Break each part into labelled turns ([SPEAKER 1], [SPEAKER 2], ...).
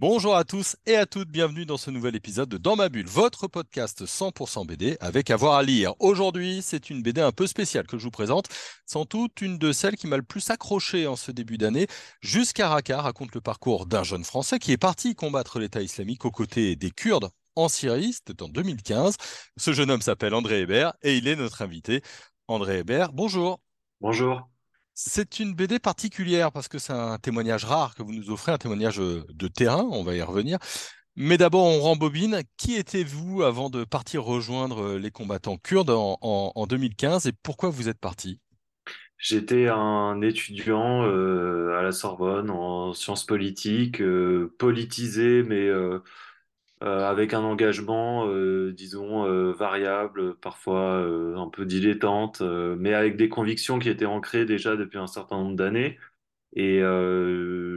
[SPEAKER 1] Bonjour à tous et à toutes, bienvenue dans ce nouvel épisode de Dans ma bulle, votre podcast 100% BD avec avoir à lire. Aujourd'hui, c'est une BD un peu spéciale que je vous présente, sans doute une de celles qui m'a le plus accroché en ce début d'année. Jusqu'à Raqqa raconte le parcours d'un jeune Français qui est parti combattre l'État islamique aux côtés des Kurdes en Syrie, c'était en 2015. Ce jeune homme s'appelle André Hébert et il est notre invité. André Hébert, bonjour.
[SPEAKER 2] Bonjour.
[SPEAKER 1] C'est une BD particulière parce que c'est un témoignage rare que vous nous offrez, un témoignage euh, de terrain, on va y revenir. Mais d'abord, on rembobine. Qui étiez-vous avant de partir rejoindre euh, les combattants kurdes en, 2015 et pourquoi vous êtes parti?
[SPEAKER 2] J'étais un étudiant euh, à la Sorbonne en sciences politiques, politisé, mais avec un engagement, euh, disons, euh, variable, parfois un peu dilettante, mais avec des convictions qui étaient ancrées déjà depuis un certain nombre d'années. Et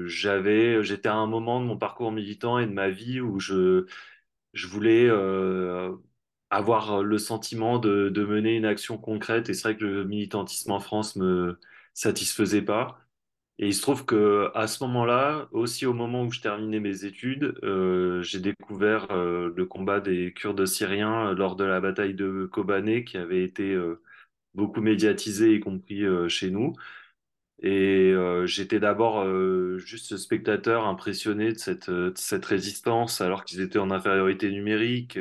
[SPEAKER 2] j'avais, j'étais à un moment de mon parcours militant et de ma vie où je, je voulais avoir le sentiment de, de mener une action concrète. Et c'est vrai que le militantisme en France me satisfaisait pas. Et il se trouve que à ce moment-là, aussi au moment où je terminais mes études, euh, j'ai découvert euh, le combat des Kurdes syriens euh, lors de la bataille de Kobané, qui avait été beaucoup médiatisé, y compris chez nous. Et j'étais d'abord juste spectateur, impressionné de cette, de cette résistance, alors qu'ils étaient en infériorité numérique,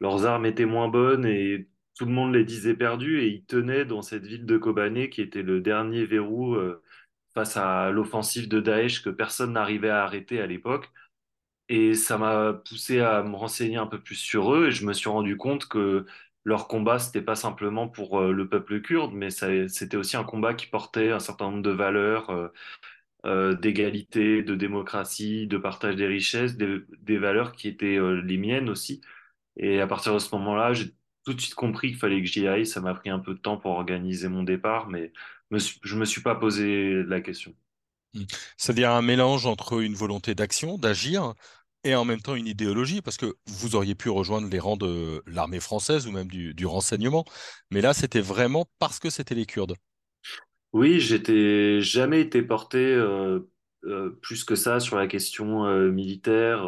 [SPEAKER 2] leurs armes étaient moins bonnes et tout le monde les disait perdus. Et ils tenaient dans cette ville de Kobané, qui était le dernier verrou face à l'offensive de Daesh que personne n'arrivait à arrêter à l'époque. Et ça m'a poussé à me renseigner un peu plus sur eux et je me suis rendu compte que leur combat, c'était pas simplement pour euh, le peuple kurde, mais c'était aussi un combat qui portait un certain nombre de valeurs euh, euh, d'égalité, de démocratie, de partage des richesses, des, valeurs qui étaient les miennes aussi. Et à partir de ce moment-là, j'ai tout de suite compris qu'il fallait que j'y aille. Ça m'a pris un peu de temps pour organiser mon départ, mais je me suis pas posé la question.
[SPEAKER 1] Hmm. C'est-à-dire un mélange entre une volonté d'action, d'agir, et en même temps une idéologie, parce que vous auriez pu rejoindre les rangs de l'armée française ou même du, renseignement, mais là c'était vraiment parce que c'était les Kurdes.
[SPEAKER 2] Oui, j'étais jamais été porté euh, euh, plus que ça sur la question euh, militaire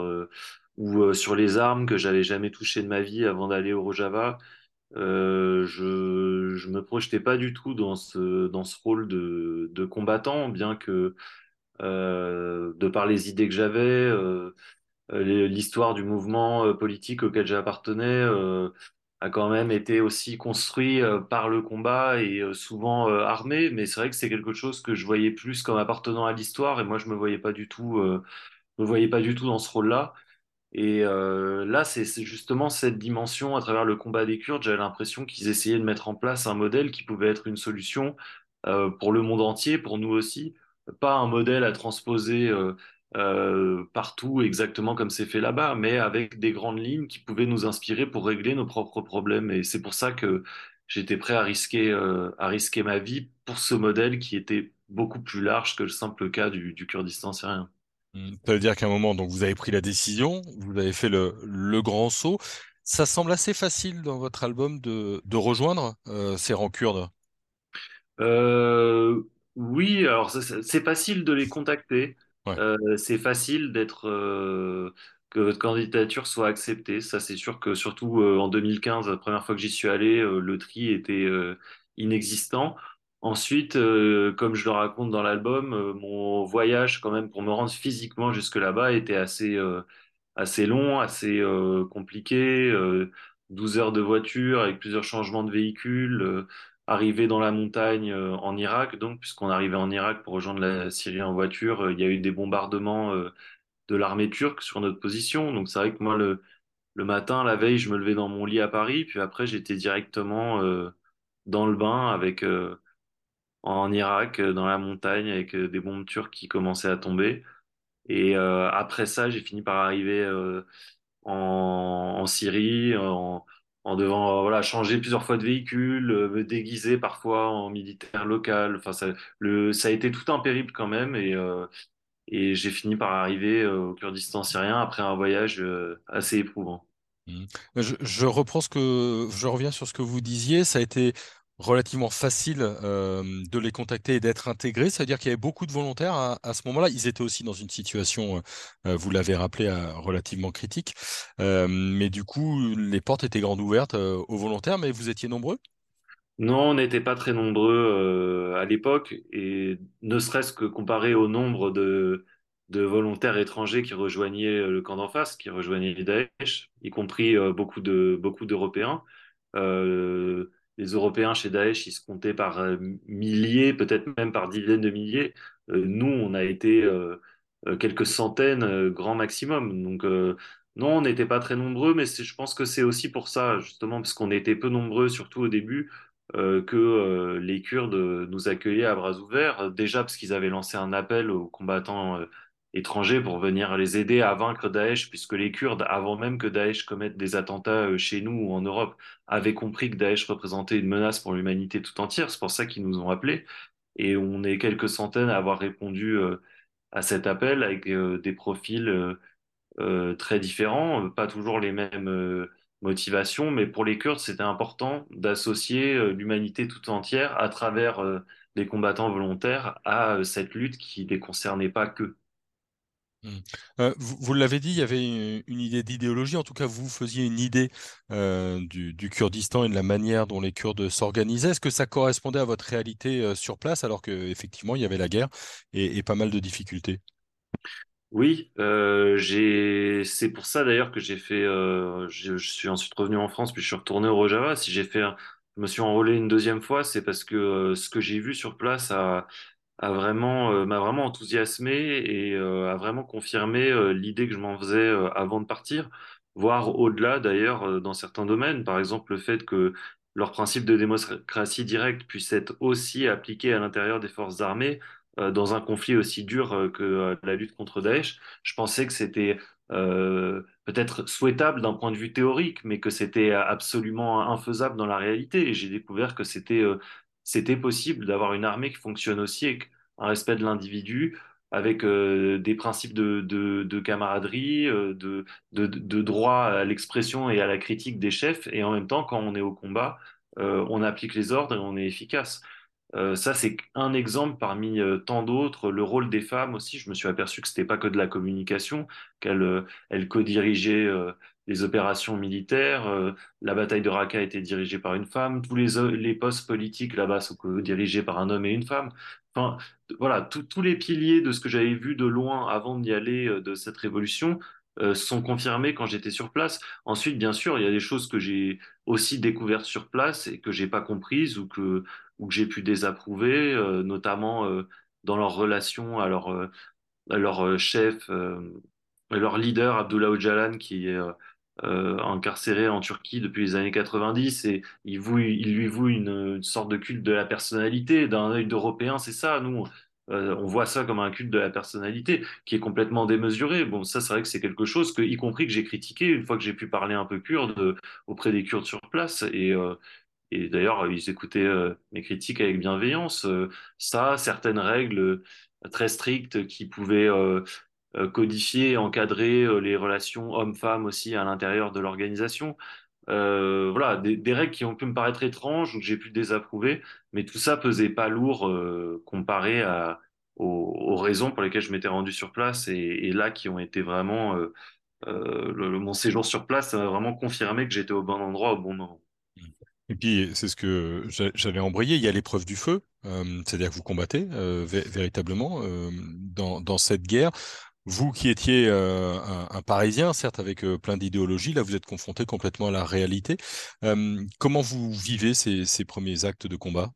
[SPEAKER 2] ou sur les armes que j'avais jamais touché de ma vie avant d'aller au Rojava. Euh, je me projetais pas du tout dans ce dans ce rôle de de combattant, bien que euh, de par les idées que j'avais, euh, l'histoire du mouvement politique auquel j'appartenais a quand même été aussi construit par le combat et souvent armé. Mais c'est vrai que c'est quelque chose que je voyais plus comme appartenant à l'histoire et moi je me voyais pas du tout me voyais pas du tout dans ce rôle-là. Et euh, là, c'est justement cette dimension à travers le combat des Kurdes. J'avais l'impression qu'ils essayaient de mettre en place un modèle qui pouvait être une solution euh, pour le monde entier, pour nous aussi. Pas un modèle à transposer euh, partout exactement comme c'est fait là-bas, mais avec des grandes lignes qui pouvaient nous inspirer pour régler nos propres problèmes. Et c'est pour ça que j'étais prêt à risquer, à risquer ma vie pour ce modèle qui était beaucoup plus large que le simple cas du, du Kurdistan syrien.
[SPEAKER 1] Hmm, ça veut dire qu'à un moment, donc, vous avez pris la décision, vous avez fait le, grand saut. Ça semble assez facile dans votre album de, rejoindre euh, ces rangs kurdes.
[SPEAKER 2] Euh, oui, alors c'est facile de les contacter. Euh, c'est facile d'être que votre candidature soit acceptée. Ça, c'est sûr que surtout en 2015, la première fois que j'y suis allé, le tri était inexistant. Ensuite, euh, comme je le raconte dans l'album, euh, mon voyage quand même pour me rendre physiquement jusque là-bas était assez, euh, assez long, assez compliqué. 12 heures de voiture avec plusieurs changements de véhicules. arriver dans la montagne en Irak, donc puisqu'on arrivait en Irak pour rejoindre la Syrie en voiture, il y a eu des bombardements de l'armée turque sur notre position. Donc c'est vrai que moi, le, le matin, la veille, je me levais dans mon lit à Paris, puis après j'étais directement dans le bain avec en Irak, euh, dans la montagne, avec euh, des bombes turques qui commençaient à tomber. Et euh, après ça, j'ai fini par arriver en, en, Syrie, en, en devant voilà changer plusieurs fois de véhicule, me déguiser parfois en militaire local. Enfin, ça, le, ça a été tout un périple quand même. Et et j'ai fini par arriver au Kurdistan syrien après un voyage assez éprouvant.
[SPEAKER 1] Mmh. Je, je reprends ce que je reviens sur ce que vous disiez. Ça a été relativement facile euh, de les contacter et d'être intégrés. C'est-à-dire qu'il y avait beaucoup de volontaires à, ce moment-là. Ils étaient aussi dans une situation, euh, vous l'avez rappelé, euh, relativement critique. Euh, mais du coup, les portes étaient grandes ouvertes euh, aux volontaires, mais vous étiez nombreux?
[SPEAKER 2] Non, on n'était pas très nombreux euh, à l'époque, et ne serait-ce que comparé au nombre de, de volontaires étrangers qui rejoignaient le camp d'en face, qui rejoignaient Daesh, y compris euh, beaucoup de, beaucoup d'Européens. Euh, les Européens chez Daesh, ils se comptaient par euh, milliers, peut-être même par dizaines de milliers. Euh, nous, on a été euh, quelques centaines, grand maximum. Donc, non, on n'était pas très nombreux, mais je pense que c'est aussi pour ça, justement, parce qu'on était peu nombreux, surtout au début, euh, que euh, les Kurdes nous accueillaient à bras ouverts. Déjà parce qu'ils avaient lancé un appel aux combattants étrangers pour venir les aider à vaincre Daesh, puisque les Kurdes, avant même que Daesh commette des attentats euh, chez nous ou en Europe, avaient compris que Daesh représentait une menace pour l'humanité tout entière. C'est pour ça qu'ils nous ont appelés. Et on est quelques centaines à avoir répondu euh, à cet appel avec euh, des profils très différents, pas toujours les mêmes motivations, mais pour les Kurdes, c'était important d'associer l'humanité tout entière à travers les combattants volontaires à cette lutte qui ne les concernait pas que.
[SPEAKER 1] Mm. Euh, vous l'avez dit, il y avait une, idée d'idéologie, en tout cas vous faisiez une idée euh, du, Kurdistan et de la manière dont les Kurdes s'organisaient. Est-ce que ça correspondait à votre réalité euh, sur place alors qu'effectivement il y avait la guerre et, pas mal de difficultés?
[SPEAKER 2] Oui. C'est pour ça d'ailleurs que j'ai fait. je, je suis ensuite revenu en France, puis je suis retourné au Rojava. Si j'ai fait, je me suis enrôlé une deuxième fois, c'est parce que ce que j'ai vu sur place a, a vraiment, euh, m'a vraiment enthousiasmé et euh, a vraiment confirmé euh, l'idée que je m'en faisais avant de partir, voire au-delà d'ailleurs dans certains domaines. Par exemple, le fait que leur principe de démocratie directe puisse être aussi appliqué à l'intérieur des forces armées dans un conflit aussi dur que la lutte contre Daesh. Je pensais que c'était peut-être souhaitable d'un point de vue théorique, mais que c'était absolument infaisable dans la réalité. Et j'ai découvert que c'était c'était possible d'avoir une armée qui fonctionne aussi avec un respect de l'individu, avec euh, des principes de, de, de camaraderie, euh, de droit à l'expression et à la critique des chefs, et en même temps, quand on est au combat, euh, on applique les ordres et on est efficace. Euh, ça, c'est un exemple parmi euh, tant d'autres. Le rôle des femmes aussi, je me suis aperçu que c'était pas que de la communication, qu'elles euh, co-dirigeaient euh, les opérations militaires. La bataille de Raqqa été dirigée par une femme. Tous les, postes politiques là-bas sont co-dirigés par un homme et une femme. Enfin, voilà, tous les piliers de ce que j'avais vu de loin avant d'y aller, de cette révolution, sont confirmés quand j'étais sur place. Ensuite, bien sûr, il y a des choses que j'ai aussi découvertes sur place et que j'ai pas comprises ou que ou que j'ai pu désapprouver, euh, notamment euh, dans leur relation à leur, euh, à leur chef, leur leader, Abdullah Öcalan, qui est incarcéré en Turquie depuis les années 90 et il, lui voue une, sorte de culte de la personnalité. D'un œil d'Européen, c'est ça, nous. on voit ça comme un culte de la personnalité qui est complètement démesuré. Bon, ça, c'est vrai que c'est quelque chose que, y compris que j'ai critiqué une fois que j'ai pu parler un peu kurde auprès des Kurdes sur place. Et, et d'ailleurs, ils écoutaient euh, mes critiques avec bienveillance. Euh, ça, certaines règles euh, très strictes qui pouvaient euh, euh, codifier et encadrer euh, les relations hommes-femmes aussi à l'intérieur de l'organisation. Euh, voilà, des, règles qui ont pu me paraître étranges ou que j'ai pu désapprouver, mais tout ça pesait pas lourd euh, comparé aux, raisons pour lesquelles je m'étais rendu sur place et, là qui ont été vraiment euh, euh, mon séjour sur place, ça m'a vraiment confirmé que j'étais au bon endroit au bon moment.
[SPEAKER 1] Et puis, c'est ce que j'a- j'allais embrayer, il y a l'épreuve du feu, euh, c'est-à-dire que vous combattez euh, vé- véritablement euh, dans, cette guerre. Vous qui étiez un, Parisien, certes avec plein d'idéologies, là vous êtes confronté complètement à la réalité. Comment vous vivez ces, premiers actes de combat?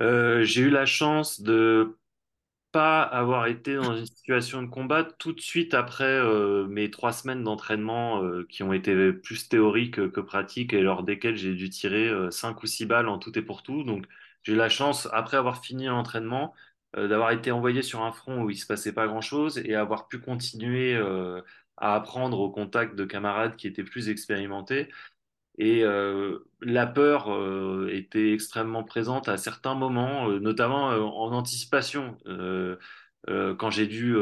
[SPEAKER 2] J'ai eu la chance de pas avoir été dans une situation de combat tout de suite après euh, mes trois semaines d'entraînement euh, qui ont été plus théoriques que pratiques et lors desquelles j'ai dû tirer euh, cinq ou six balles en tout et pour tout. Donc j'ai eu la chance, après avoir fini l'entraînement, d'avoir été envoyé sur un front où il se passait pas grand-chose et avoir pu continuer à apprendre au contact de camarades qui étaient plus expérimentés. Et euh, la peur euh, était extrêmement présente à certains moments, euh, notamment en anticipation. Quand j'ai dû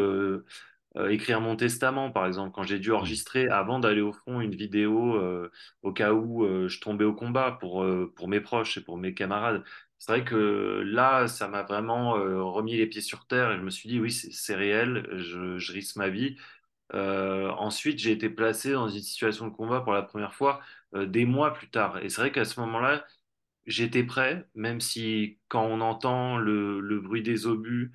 [SPEAKER 2] écrire mon testament, par exemple, quand j'ai dû
[SPEAKER 1] Mm.
[SPEAKER 2] enregistrer avant d'aller au front une vidéo au cas où je tombais au combat pour, pour mes proches et pour mes camarades. C'est vrai que là, ça m'a vraiment remis les pieds sur terre et je me suis dit, oui, c'est réel, je, je risque ma vie. Ensuite, j'ai été placé dans une situation de combat pour la première fois des mois plus tard. Et c'est vrai qu'à ce moment-là, j'étais prêt, même si quand on entend le, le bruit des obus,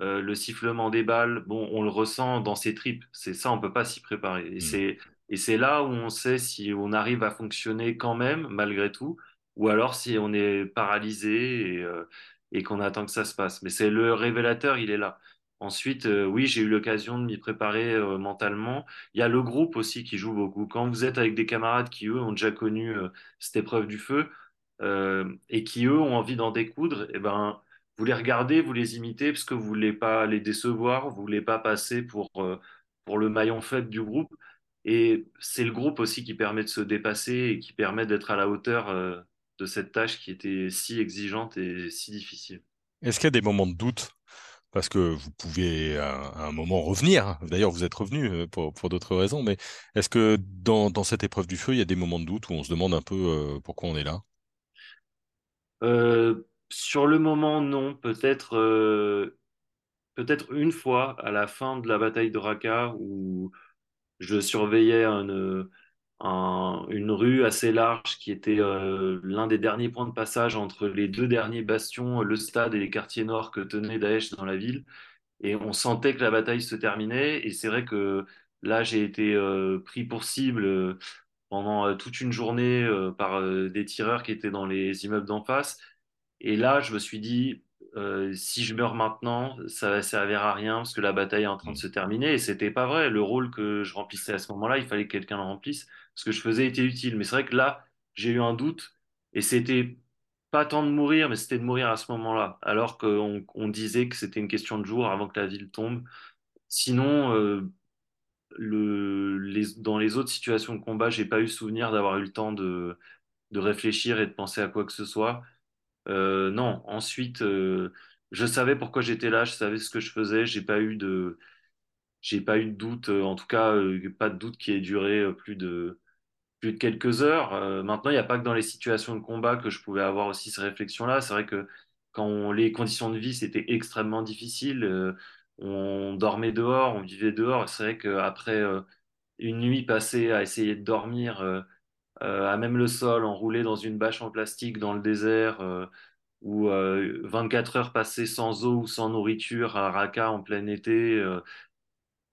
[SPEAKER 2] euh, le sifflement des balles, bon, on le ressent dans ses tripes. C'est ça, on peut pas s'y préparer. Et
[SPEAKER 1] Mm.
[SPEAKER 2] c'est et c'est là où on sait si on arrive à fonctionner quand même malgré tout, ou alors si on est paralysé et, euh, et qu'on attend que ça se passe. Mais c'est le révélateur, il est là. Ensuite, euh, oui, j'ai eu l'occasion de m'y préparer euh, mentalement. Il y a le groupe aussi qui joue beaucoup. Quand vous êtes avec des camarades qui, eux, ont déjà connu euh, cette épreuve du feu et qui, eux, ont envie d'en découdre, eh ben, vous les regardez, vous les imitez parce que vous voulez pas les décevoir, vous voulez pas passer pour, pour le maillon faible du groupe. Et c'est le groupe aussi qui permet de se dépasser et qui permet d'être à la hauteur, de cette tâche qui était si exigeante et si difficile.
[SPEAKER 1] Est-ce qu'il y a des moments de doute? Parce que vous pouvez à, un moment revenir. D'ailleurs, vous êtes revenu euh, pour, d'autres raisons, mais est-ce que dans, cette épreuve du feu, il y a des moments de doute où on se demande un peu euh, pourquoi on est là?
[SPEAKER 2] Euh, sur le moment, non. Peut-être peut-être une fois à la fin de la bataille de Raqqa où je surveillais un, un- une rue assez large qui était euh, l'un des derniers points de passage entre les deux derniers bastions, le stade et les quartiers nord que tenait Daesh dans la ville. Et on sentait que la bataille se terminait. Et c'est vrai que là, j'ai été euh, pris pour cible euh, pendant toute une journée par des tireurs qui étaient dans les immeubles d'en face. Et là, je me suis dit, euh, si je meurs maintenant, ça va servir à rien parce que la bataille est en train de
[SPEAKER 1] Mm.
[SPEAKER 2] se terminer. Et c'était pas vrai. Le rôle que je remplissais à ce moment-là, il fallait que quelqu'un le remplisse. Ce que je faisais était utile. Mais c'est vrai que là, j'ai eu un doute et c'était pas tant de mourir, mais c'était de mourir à ce moment-là. Alors qu'on on disait que c'était une question de jours avant que la ville tombe. Sinon, euh, le, les, dans les autres situations de combat, j'ai pas eu souvenir d'avoir eu le temps de, de réfléchir et de penser à quoi que ce soit. Euh, non, ensuite, euh, je savais pourquoi j'étais là, je savais ce que je faisais, j'ai pas eu de, j'ai pas eu de doute, euh, en tout cas, pas de doute qui ait duré plus de, plus de quelques heures. Maintenant, il n'y a pas que dans les situations de combat que je pouvais avoir aussi ces réflexions-là. C'est vrai que quand les conditions de vie, c'était extrêmement difficile. on dormait dehors, on vivait dehors. C'est vrai qu'après une nuit passée à essayer de dormir à même le sol, enroulé dans une bâche en plastique dans le désert, euh, ou euh, 24 heures passées sans eau ou sans nourriture à Raqqa en plein été. euh,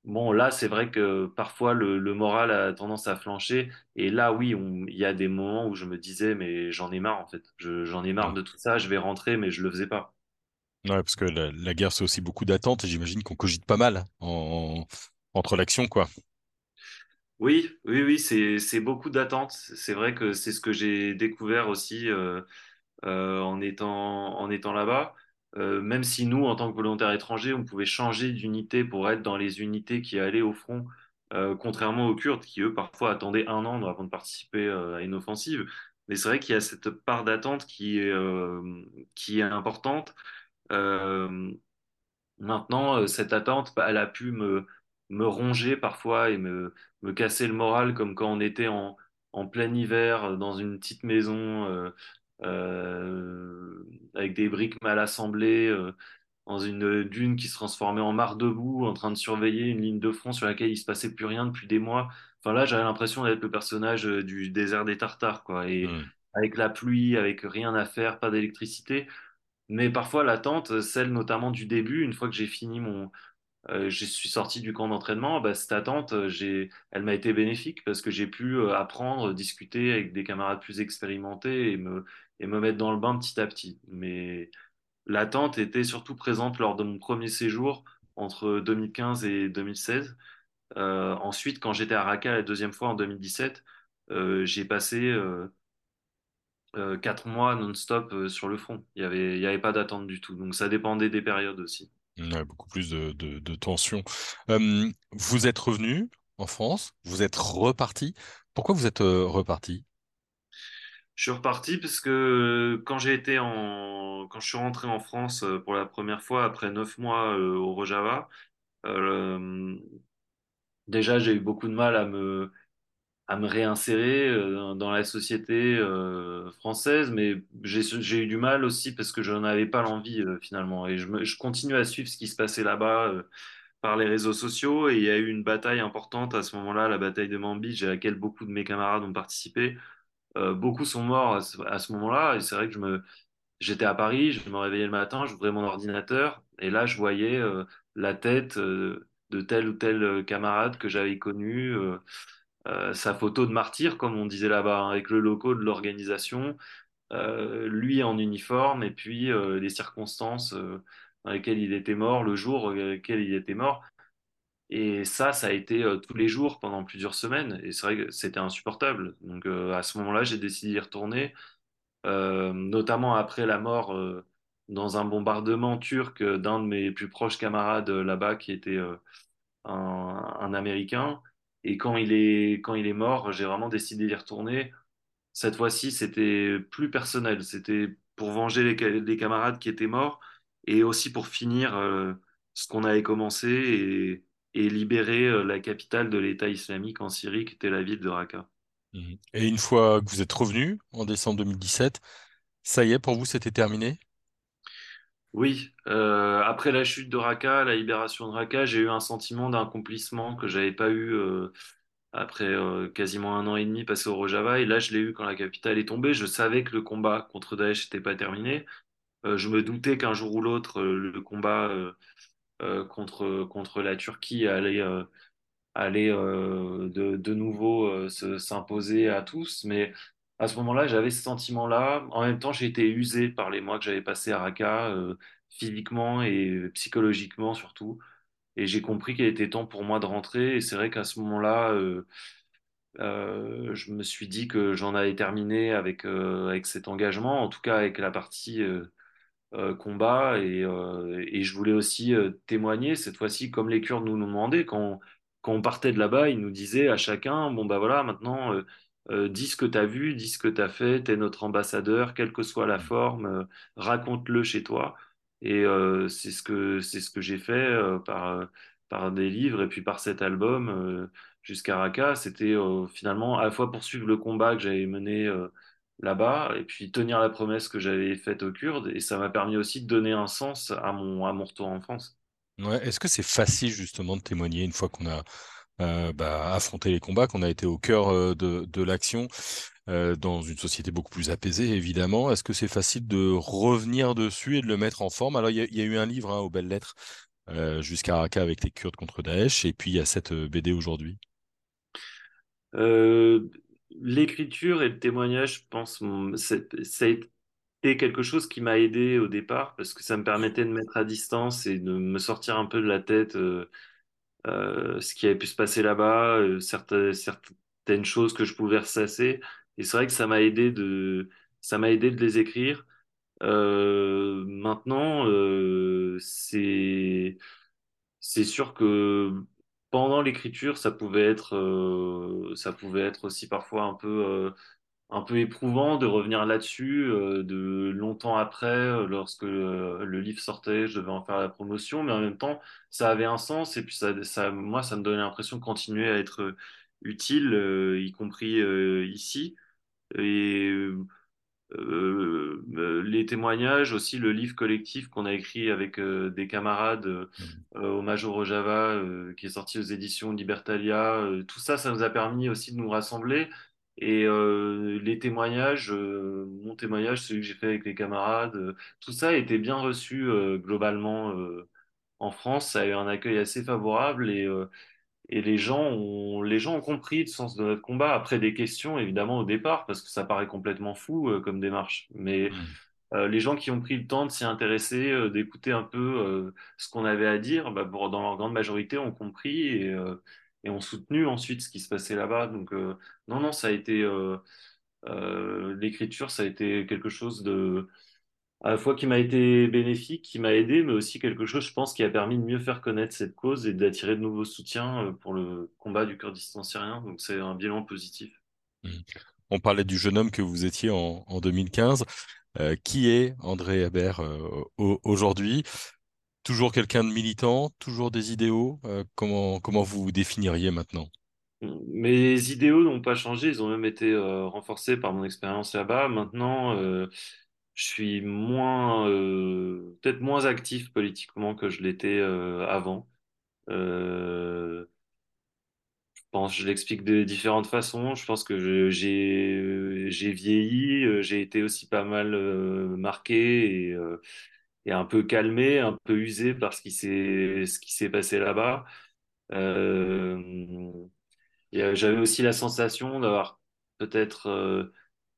[SPEAKER 2] bon, là, c'est vrai que parfois le, le moral a tendance à flancher. Et là, oui, il y a des moments où je me disais, mais j'en ai marre en fait. Je- j'en ai marre de tout ça, je vais rentrer, mais je le faisais pas.
[SPEAKER 1] Ouais, parce que la, la guerre, c'est aussi beaucoup d'attentes et j'imagine qu'on cogite pas mal en, entre l'action, quoi.
[SPEAKER 2] Oui, oui, oui, c'est, beaucoup d'attentes. C'est vrai que c'est ce que j'ai découvert aussi. euh, euh, en étant, là-bas. Euh, même si nous, en tant que volontaires étrangers, on pouvait changer d'unité pour être dans les unités qui allaient au front, contrairement aux Kurdes qui, eux, parfois attendaient un an avant de participer à une offensive. Mais c'est vrai qu'il y a cette part d'attente qui est, importante. Maintenant, cette attente, bah, elle a pu me, me ronger parfois et me, me casser le moral, comme quand on était en, en plein hiver euh, dans une petite maison euh, euh, avec des briques mal assemblées, euh, dans une dune qui se transformait en mare de boue, en train de surveiller une ligne de front sur laquelle il se passait plus rien depuis des mois. Enfin là, j'avais l'impression d'être le personnage du désert des Tartares, quoi. Et avec la pluie, avec rien à faire, pas d'électricité. Mais parfois, l'attente, celle notamment du début, une fois que j'ai fini mon, euh, je suis sorti du camp d'entraînement, bah, cette attente, euh, elle m'a été bénéfique parce que j'ai pu euh, apprendre, discuter avec des camarades plus expérimentés et me, et me mettre dans le bain petit à petit. Mais l'attente était surtout présente lors de mon premier séjour entre 2015 et 2016. Euh, ensuite, quand j'étais à Raqqa la deuxième fois en 2017, euh, j'ai passé quatre mois non-stop sur le front. Il y avait, avait pas d'attente du tout. Donc ça dépendait des périodes aussi.
[SPEAKER 1] Beaucoup plus de, de, tension. Euh, vous êtes revenu en France, vous êtes reparti. Pourquoi vous êtes euh, reparti?
[SPEAKER 2] Je suis reparti parce que quand j'ai été en, quand je suis rentré en France euh, pour la première fois après neuf mois euh, au Rojava, euh, déjà j'ai eu beaucoup de mal à me, à me réinsérer euh, dans la société euh, française, mais j'ai, eu du mal aussi parce que je n'avais pas l'envie euh, finalement. Et je, continue à suivre ce qui se passait là-bas par les réseaux sociaux. Et il y a eu une bataille importante à ce moment-là, la bataille de Manbij, à laquelle beaucoup de mes camarades ont participé. Beaucoup sont morts à ce, moment-là. Et c'est vrai que j'étais à Paris, je me réveillais le matin, j'ouvrais mon ordinateur et là je voyais la tête de tel ou tel camarade que j'avais connu, sa photo de martyr, comme on disait là-bas, hein, avec le logo de l'organisation, euh, lui en uniforme et puis euh, les circonstances euh, dans lesquelles il était mort, le jour auquel il était mort. Et ça, ça a été euh, tous les jours pendant plusieurs semaines. Et c'est vrai que c'était insupportable. Donc euh, à ce moment-là, j'ai décidé d'y retourner euh, notamment après la mort euh, dans un bombardement turc euh, d'un de mes plus proches camarades euh, là-bas qui était euh, un Américain. Et quand il est, quand il est mort, j'ai vraiment décidé d'y retourner. Cette fois-ci, c'était plus personnel. C'était pour venger les, ca- les camarades qui étaient morts et aussi pour finir euh, ce qu'on avait commencé et, libérer euh, la capitale de l'État islamique en Syrie, qui était la ville de Raqqa.
[SPEAKER 1] Et une fois que vous êtes revenu en décembre 2017, ça y est, pour vous, c'était terminé?
[SPEAKER 2] Oui, euh, après la chute de Raqqa, la libération de Raqqa, j'ai eu un sentiment d'accomplissement que j'avais pas eu euh, après euh, quasiment un an et demi passé au Rojava. Et là, je l'ai eu quand la capitale est tombée. Je savais que le combat contre Daesh n'était pas terminé. Je me doutais qu'un jour ou l'autre, le combat contre, contre la Turquie allait, allait de, de nouveau se- s'imposer à tous. Mais à ce moment-là, j'avais ce sentiment-là. En même temps, j'ai été usé par les mois que j'avais passés à Raqqa, euh, physiquement et psychologiquement surtout. Et j'ai compris qu'il était temps pour moi de rentrer. Et c'est vrai qu'à ce moment-là, euh, euh, je me suis dit que j'en avais terminé avec, avec cet engagement, en tout cas avec la partie combat et, et je voulais aussi témoigner cette fois-ci comme les Kurdes nous l'ont demandé quand, quand on partait de là-bas ils nous disaient à chacun bon bah voilà maintenant euh, dis ce que tu as vu dis ce que tu as fait t'es notre ambassadeur quelle que soit la forme euh, raconte-le chez toi et euh, c'est ce que ce que j'ai fait par par des livres et puis par cet album jusqu'à Raqqa c'était finalement à la fois poursuivre le combat que j'avais mené là-bas et puis tenir la promesse que j'avais faite aux Kurdes et ça m'a permis aussi de donner un sens à mon, à mon retour en France.
[SPEAKER 1] Ouais. Est-ce que c'est facile justement de témoigner une fois qu'on a euh, bah, affronté les combats, qu'on a été au cœur euh, de, l'action euh, dans une société beaucoup plus apaisée, évidemment? Est-ce que c'est facile de revenir dessus et de le mettre en forme? Alors, il y a, eu un livre hein, aux belles lettres jusqu'à Raqqa avec les Kurdes contre Daesh, et puis il y a cette BD aujourd'hui.
[SPEAKER 2] L'écriture et le témoignage, je pense, c'est- quelque chose qui m'a aidé au départ parce que ça me permettait de mettre à distance et de me sortir un peu de la tête ce qui avait pu se passer là-bas, euh, certaines, certaines choses que je pouvais ressasser. Et c'est vrai que ça m'a aidé de, ça m'a aidé de les écrire. Euh, maintenant, euh, c'est c'est sûr que pendant l'écriture, ça pouvait être euh, ça pouvait être aussi parfois un peu euh, un peu éprouvant de revenir là-dessus euh, de longtemps après, euh, lorsque euh, le livre sortait, je devais en faire la promotion, mais en même temps, ça avait un sens et puis ça, ça moi, ça me donnait l'impression de continuer à être utile, y compris ici. Et les témoignages, aussi le livre collectif qu'on a écrit avec des camarades au Major Java, euh, qui est sorti aux éditions Libertalia. tout ça, ça nous a permis aussi de nous rassembler. Et euh, les témoignages, euh, mon témoignage, celui que j'ai fait avec les camarades, euh, tout ça a été bien reçu euh, globalement euh, en France. Ça a eu un accueil assez favorable et euh, et les gens ont, les gens ont compris le sens de notre combat. Après des questions, évidemment, au départ, parce que ça paraît complètement fou euh, comme démarche. Mais euh, les gens qui ont pris le temps de s'y intéresser, euh, d'écouter un peu euh, ce qu'on avait à dire, bah, pour- dans leur grande majorité, ont compris et, euh, et ont soutenu ensuite ce qui se passait là-bas. Donc, euh, non, non, ça a été euh, euh, l'écriture, ça a été quelque chose de à la fois qui m'a été bénéfique, qui m'a aidé, mais aussi quelque chose, je pense, qui a permis de mieux faire connaître cette cause et d'attirer de nouveaux soutiens pour le combat du Kurdistan syrien. Donc c'est un bilan positif.
[SPEAKER 1] Mhm. On parlait du jeune homme que vous étiez en, 2015. Euh, qui est André Hébert aujourd'hui? Toujours quelqu'un de militant, toujours des idéaux comment, comment vous vous définiriez maintenant?
[SPEAKER 2] Mes idéaux n'ont pas changé, ils ont même été renforcés par mon expérience là-bas. Maintenant, je suis moins, euh, peut-être moins actif politiquement que je l'étais euh, avant. Euh, je je l'explique de différentes façons. Je pense que j'ai j'ai vieilli, j'ai été aussi pas mal marqué et, et un peu calmé, un peu usé par ce qui s'est ce qui s'est passé là-bas. J'avais aussi la sensation d'avoir peut-être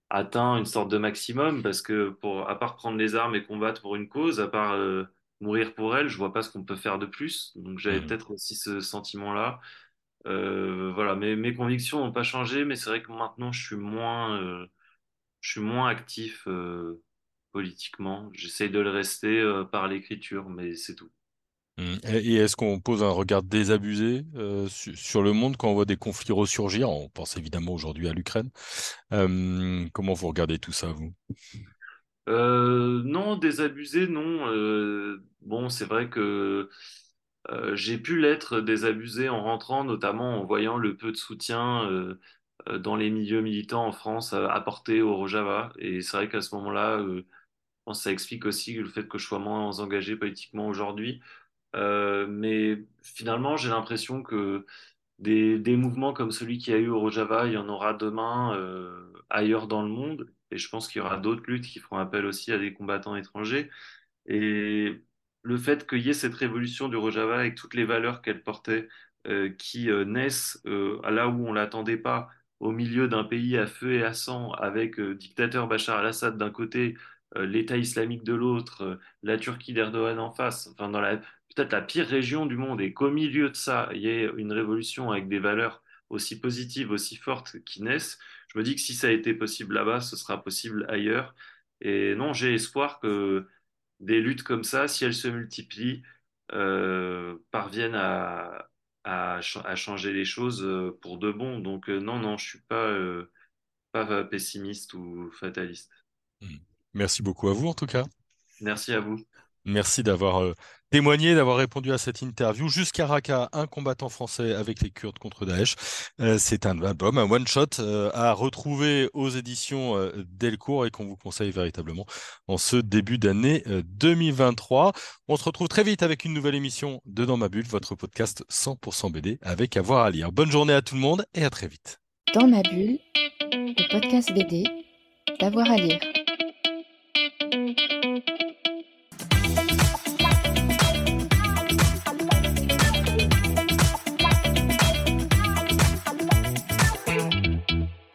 [SPEAKER 2] atteint une sorte de maximum parce que pour à part prendre les armes et combattre pour une cause, à part euh, mourir pour elle, je vois pas ce qu'on peut faire de plus. Donc j'avais
[SPEAKER 1] Mmh.
[SPEAKER 2] peut-être aussi ce sentiment-là. Euh, voilà, mes, mes convictions n'ont pas changé, mais c'est vrai que maintenant je suis moins, euh, je suis moins actif euh, politiquement. J'essaye de le rester euh, par l'écriture, mais c'est tout.
[SPEAKER 1] Mmh. Et est-ce qu'on pose un regard désabusé euh, su- sur le monde quand on voit des conflits ressurgir? On pense évidemment aujourd'hui à l'Ukraine. Euh, comment vous regardez tout ça, vous?
[SPEAKER 2] Euh, non, désabusé, non. Bon, c'est vrai que j'ai pu l'être désabusé en rentrant, notamment en voyant le peu de soutien dans les milieux militants en France apporté au Rojava. Et c'est vrai qu'à ce moment-là, pense que ça explique aussi le fait que je sois moins engagé politiquement aujourd'hui. Euh, mais finalement, j'ai l'impression que des, des mouvements comme celui qu'il y a eu au Rojava, il y en aura demain euh, ailleurs dans le monde. Et je pense qu'il y aura d'autres luttes qui feront appel aussi à des combattants étrangers. Et le fait qu'il y ait cette révolution du Rojava avec toutes les valeurs qu'elle portait, euh, qui naissent là où on l'attendait pas, au milieu d'un pays à feu et à sang, avec dictateur Bachar al-Assad d'un côté, l'État islamique de l'autre, euh, la Turquie d'Erdogan en face, enfin peut-être la pire région du monde, et qu'au milieu de ça, il y ait une révolution avec des valeurs aussi positives, aussi fortes qui naissent, je me dis que si ça a été possible là-bas, ce sera possible ailleurs. Et non, j'ai espoir que des luttes comme ça, si elles se multiplient, euh, parviennent à, à, ch- à changer les choses euh, pour de bon. Donc euh, non, non, je suis pas, euh, pas pessimiste ou fataliste.
[SPEAKER 1] Mmh. Merci beaucoup à vous, en tout cas.
[SPEAKER 2] Merci à vous.
[SPEAKER 1] Merci d'avoir euh, témoigné, d'avoir répondu à cette interview. Jusqu'à Raqqa, un combattant français avec les Kurdes contre Daesh. Euh, c'est un album, un one-shot euh, à retrouver aux éditions euh, Delcourt et qu'on vous conseille véritablement en ce début d'année euh, 2023. On se retrouve très vite avec une nouvelle émission de Dans ma bulle, votre podcast 100% BD avec avoir à lire. Bonne journée à tout le monde et à très vite.
[SPEAKER 3] Dans ma bulle, le podcast BD, d'avoir à lire. Thank you.